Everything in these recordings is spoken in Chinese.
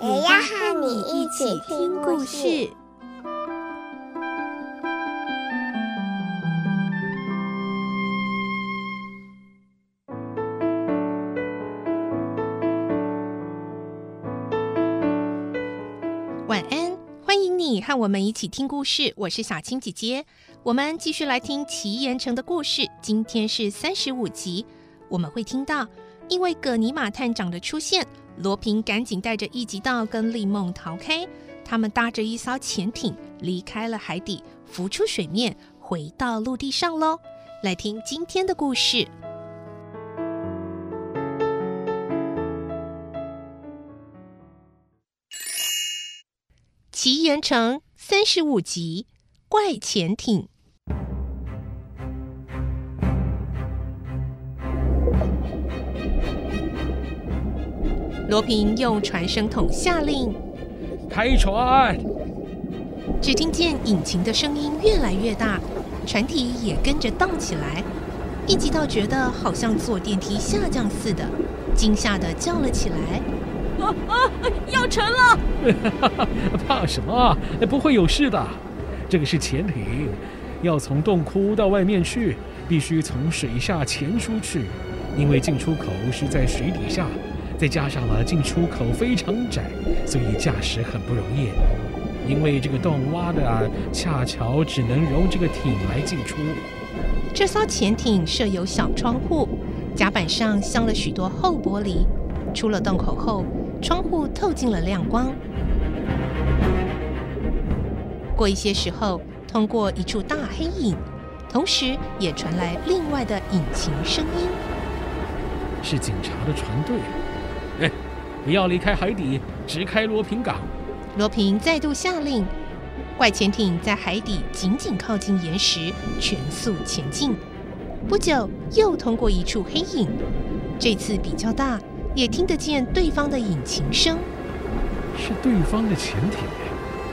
也要和你一起听故事。晚安，欢迎你和我们一起听故事。我是小青姐姐，我们继续来听奇岩城的故事。今天是三十五集，我们会听到，因为葛尼玛探长的出现，罗平赶紧带着一吉道跟丽梦逃开。他们搭着一艘潜艇离开了海底，浮出水面，回到陆地上喽。来听今天的故事。奇岩城三十五集，怪潜艇。罗平用传声筒下令：“开船！”只听见引擎的声音越来越大，船体也跟着荡起来。一吉道觉得好像坐电梯下降似的，惊吓的叫了起来。啊啊！要沉了！怕什么？不会有事的。这个是潜艇，要从洞窟到外面去，必须从水下潜出去。因为进出口是在水底下，再加上了进出口非常窄，所以驾驶很不容易。因为这个洞挖的啊，恰巧只能容这个艇来进出。这艘潜艇设有小窗户，甲板上镶了许多厚玻璃。出了洞口后，窗户透进了亮光。过一些时候，通过一处大黑影，同时也传来另外的引擎声音。是警察的船队。哎，不要离开海底，直开罗平港。罗平再度下令，怪潜艇在海底紧紧靠近岩石，全速前进。不久，又通过一处黑影，这次比较大。也听得见对方的引擎声，是对方的潜艇，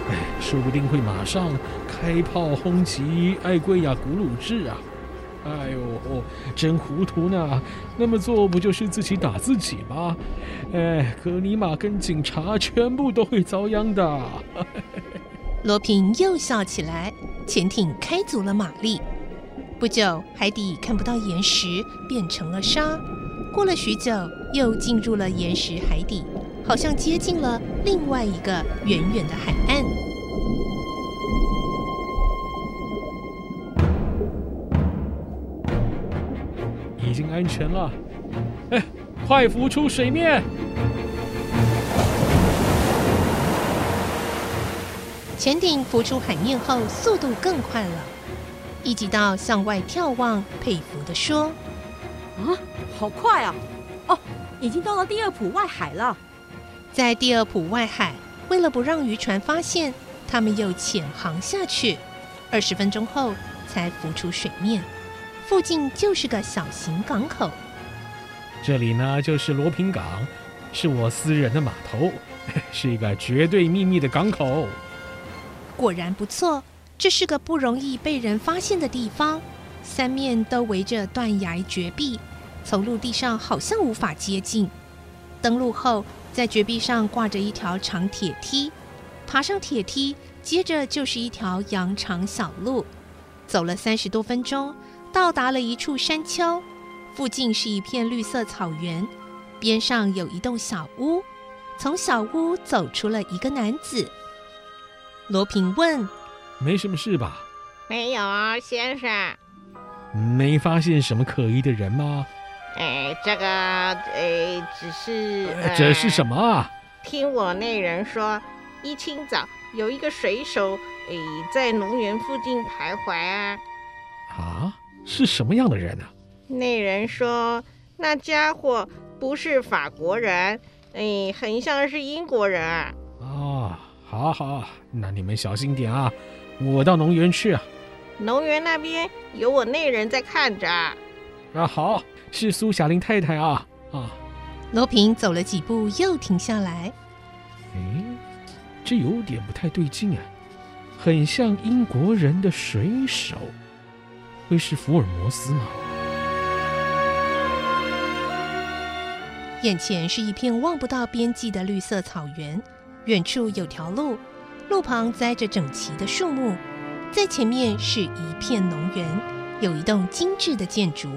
哎，说不定会马上开炮轰击艾贵亚古鲁治啊！哎呦，真糊涂呢！那么做不就是自己打自己吗？哎，葛尼玛跟警察全部都会遭殃的。罗平又笑起来，潜艇开足了马力，不久海底看不到岩石，变成了沙。过了许久，又进入了岩石海底，好像接近了另外一个远远的海岸。安全了，哎，快浮出水面！潜艇浮出海面后，速度更快了。一吉道向外眺望，佩服地说。啊，好快啊！哦，已经到了第二浦外海了。在第二浦外海，为了不让渔船发现，他们又潜航下去。二十分钟后才浮出水面，附近就是个小型港口。这里呢，就是罗平港，是我私人的码头，是一个绝对秘密的港口。果然不错，这是个不容易被人发现的地方。三面都围着断崖绝壁，从陆地上好像无法接近。登陆后，在绝壁上挂着一条长铁梯，爬上铁梯，接着就是一条羊肠小路。走了三十多分钟，到达了一处山丘，附近是一片绿色草原，边上有一栋小屋。从小屋走出了一个男子。罗平问：“没什么事吧？”“没有啊，先生。”没发现什么可疑的人吗？哎，这个，哎，只是……这是什么啊？听我那人说，一清早有一个水手，哎，在农园附近徘徊啊。啊？是什么样的人呢？那人说，那家伙不是法国人，哎，很像是英国人啊。哦，好好，那你们小心点啊！我到农园去啊。农园那边有我那人在看着。啊，好，是苏小玲太太啊啊！罗平走了几步，又停下来。哎，这有点不太对劲啊，很像英国人的水手，会是福尔摩斯吗？眼前是一片望不到边际的绿色草原，远处有条路，路旁栽着整齐的树木，在前面是一片农园，有一栋精致的建筑。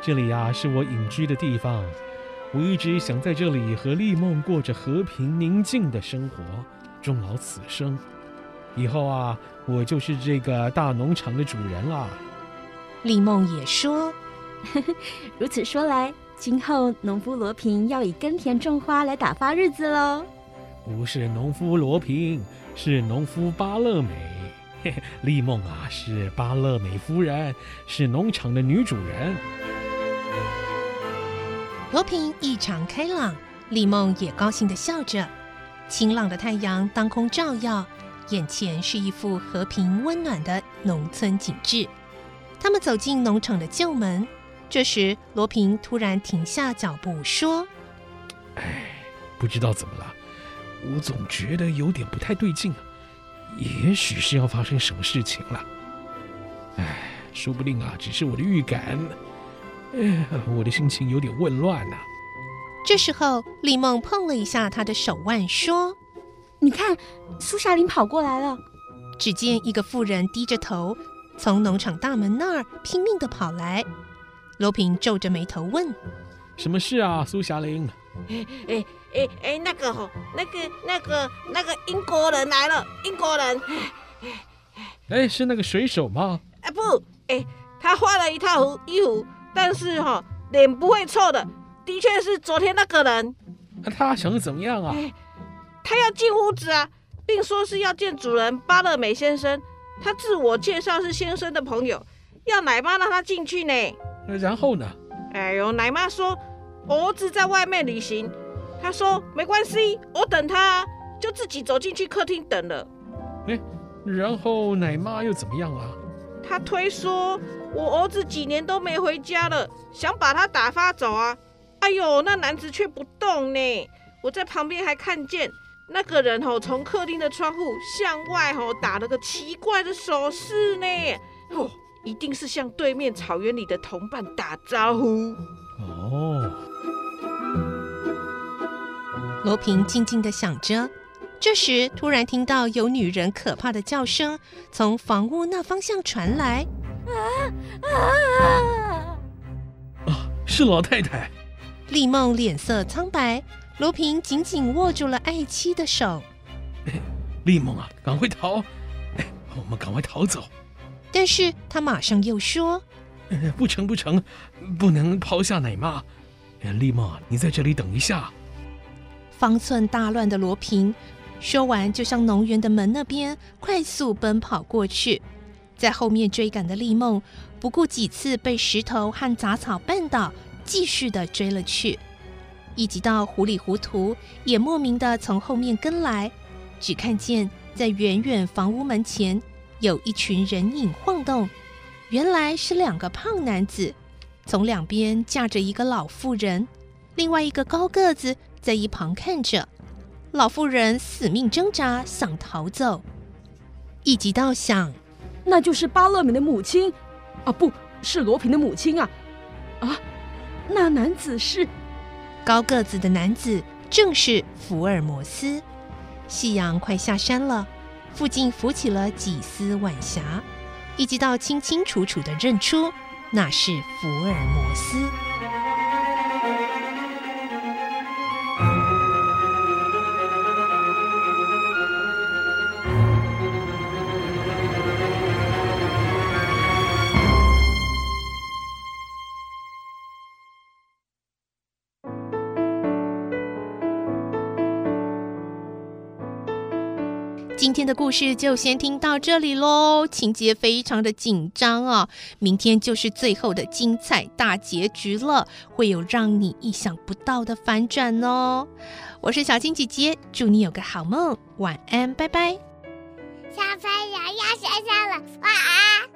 这里呀，是我隐居的地方，我一直想在这里和丽梦过着和平宁静的生活，终老此生。以后啊，我就是这个大农场的主人了。丽梦也说：“ 如此说来。”今后，农夫罗平要以耕田种花来打发日子喽。不是农夫罗平，是农夫巴乐美。丽梦啊，是巴乐美夫人，是农场的女主人。罗平异常开朗，丽梦也高兴的笑着。晴朗的太阳当空照耀，眼前是一幅和平温暖的农村景致。他们走进农场的旧门。这时，罗平突然停下脚步，说：“哎，不知道怎么了，我总觉得有点不太对劲啊，也许是要发生什么事情了。哎，说不定啊，只是我的预感。哎，我的心情有点混乱呐。”这时候，丽梦碰了一下他的手腕，说：“你看，苏霞玲跑过来了。”只见一个妇人低着头，从农场大门那儿拼命的跑来。罗平皱着眉头问：“什么事啊，苏霞玲？”“哎哎哎哎，那个吼，那个那个那个英国人来了，英国人。”“哎，是那个水手吗？”“哎不，哎，他换了一套衣服，但是哈，脸不会臭的，的确是昨天那个人。”“那他想怎么样啊？”“他要进屋子啊，并说是要见主人巴勒美先生。他自我介绍是先生的朋友，要奶妈让他进去呢。”然后呢？哎呦，奶妈说儿子在外面旅行，他说没关系，我等他，就自己走进去客厅等了。哎，然后奶妈又怎么样啊？他推说我儿子几年都没回家了，想把他打发走啊。哎呦，那男子却不动呢。我在旁边还看见那个人吼，从客厅的窗户向外吼打了个奇怪的手势呢。哦。一定是向对面草原里的同伴打招呼。哦，罗平静静的想着。这时，突然听到有女人可怕的叫声从房屋那方向传来。啊啊！啊，是老太太。丽梦脸色苍白，罗平紧紧握住了爱妻的手。丽梦啊，赶快逃！哎，我们赶快逃走。但是他马上又说：“ 不成，不成，不能抛下奶妈。丽梦，你在这里等一下。”方寸大乱的罗平说完，就向农园的门那边快速奔跑过去。在后面追赶的丽梦不顾几次被石头和杂草绊倒，继续的追了去。一直到糊里糊涂，也莫名的从后面跟来，只看见在远远房屋门前。有一群人影晃动，原来是两个胖男子，从两边架着一个老妇人，另外一个高个子在一旁看着。老妇人死命挣扎，想逃走。一直到想，那就是巴勒美的母亲啊，不是罗平的母亲啊！啊，那男子是高个子的男子，正是福尔摩斯。夕阳快下山了。附近浮起了几丝晚霞，一直到清清楚楚的认出那是福尔摩斯。今天的故事就先听到这里喽，情节非常的紧张啊！明天就是最后的精彩大结局了，会有让你意想不到的反转哦。我是小青姐姐，祝你有个好梦，晚安，拜拜。小朋友要睡觉了，晚安。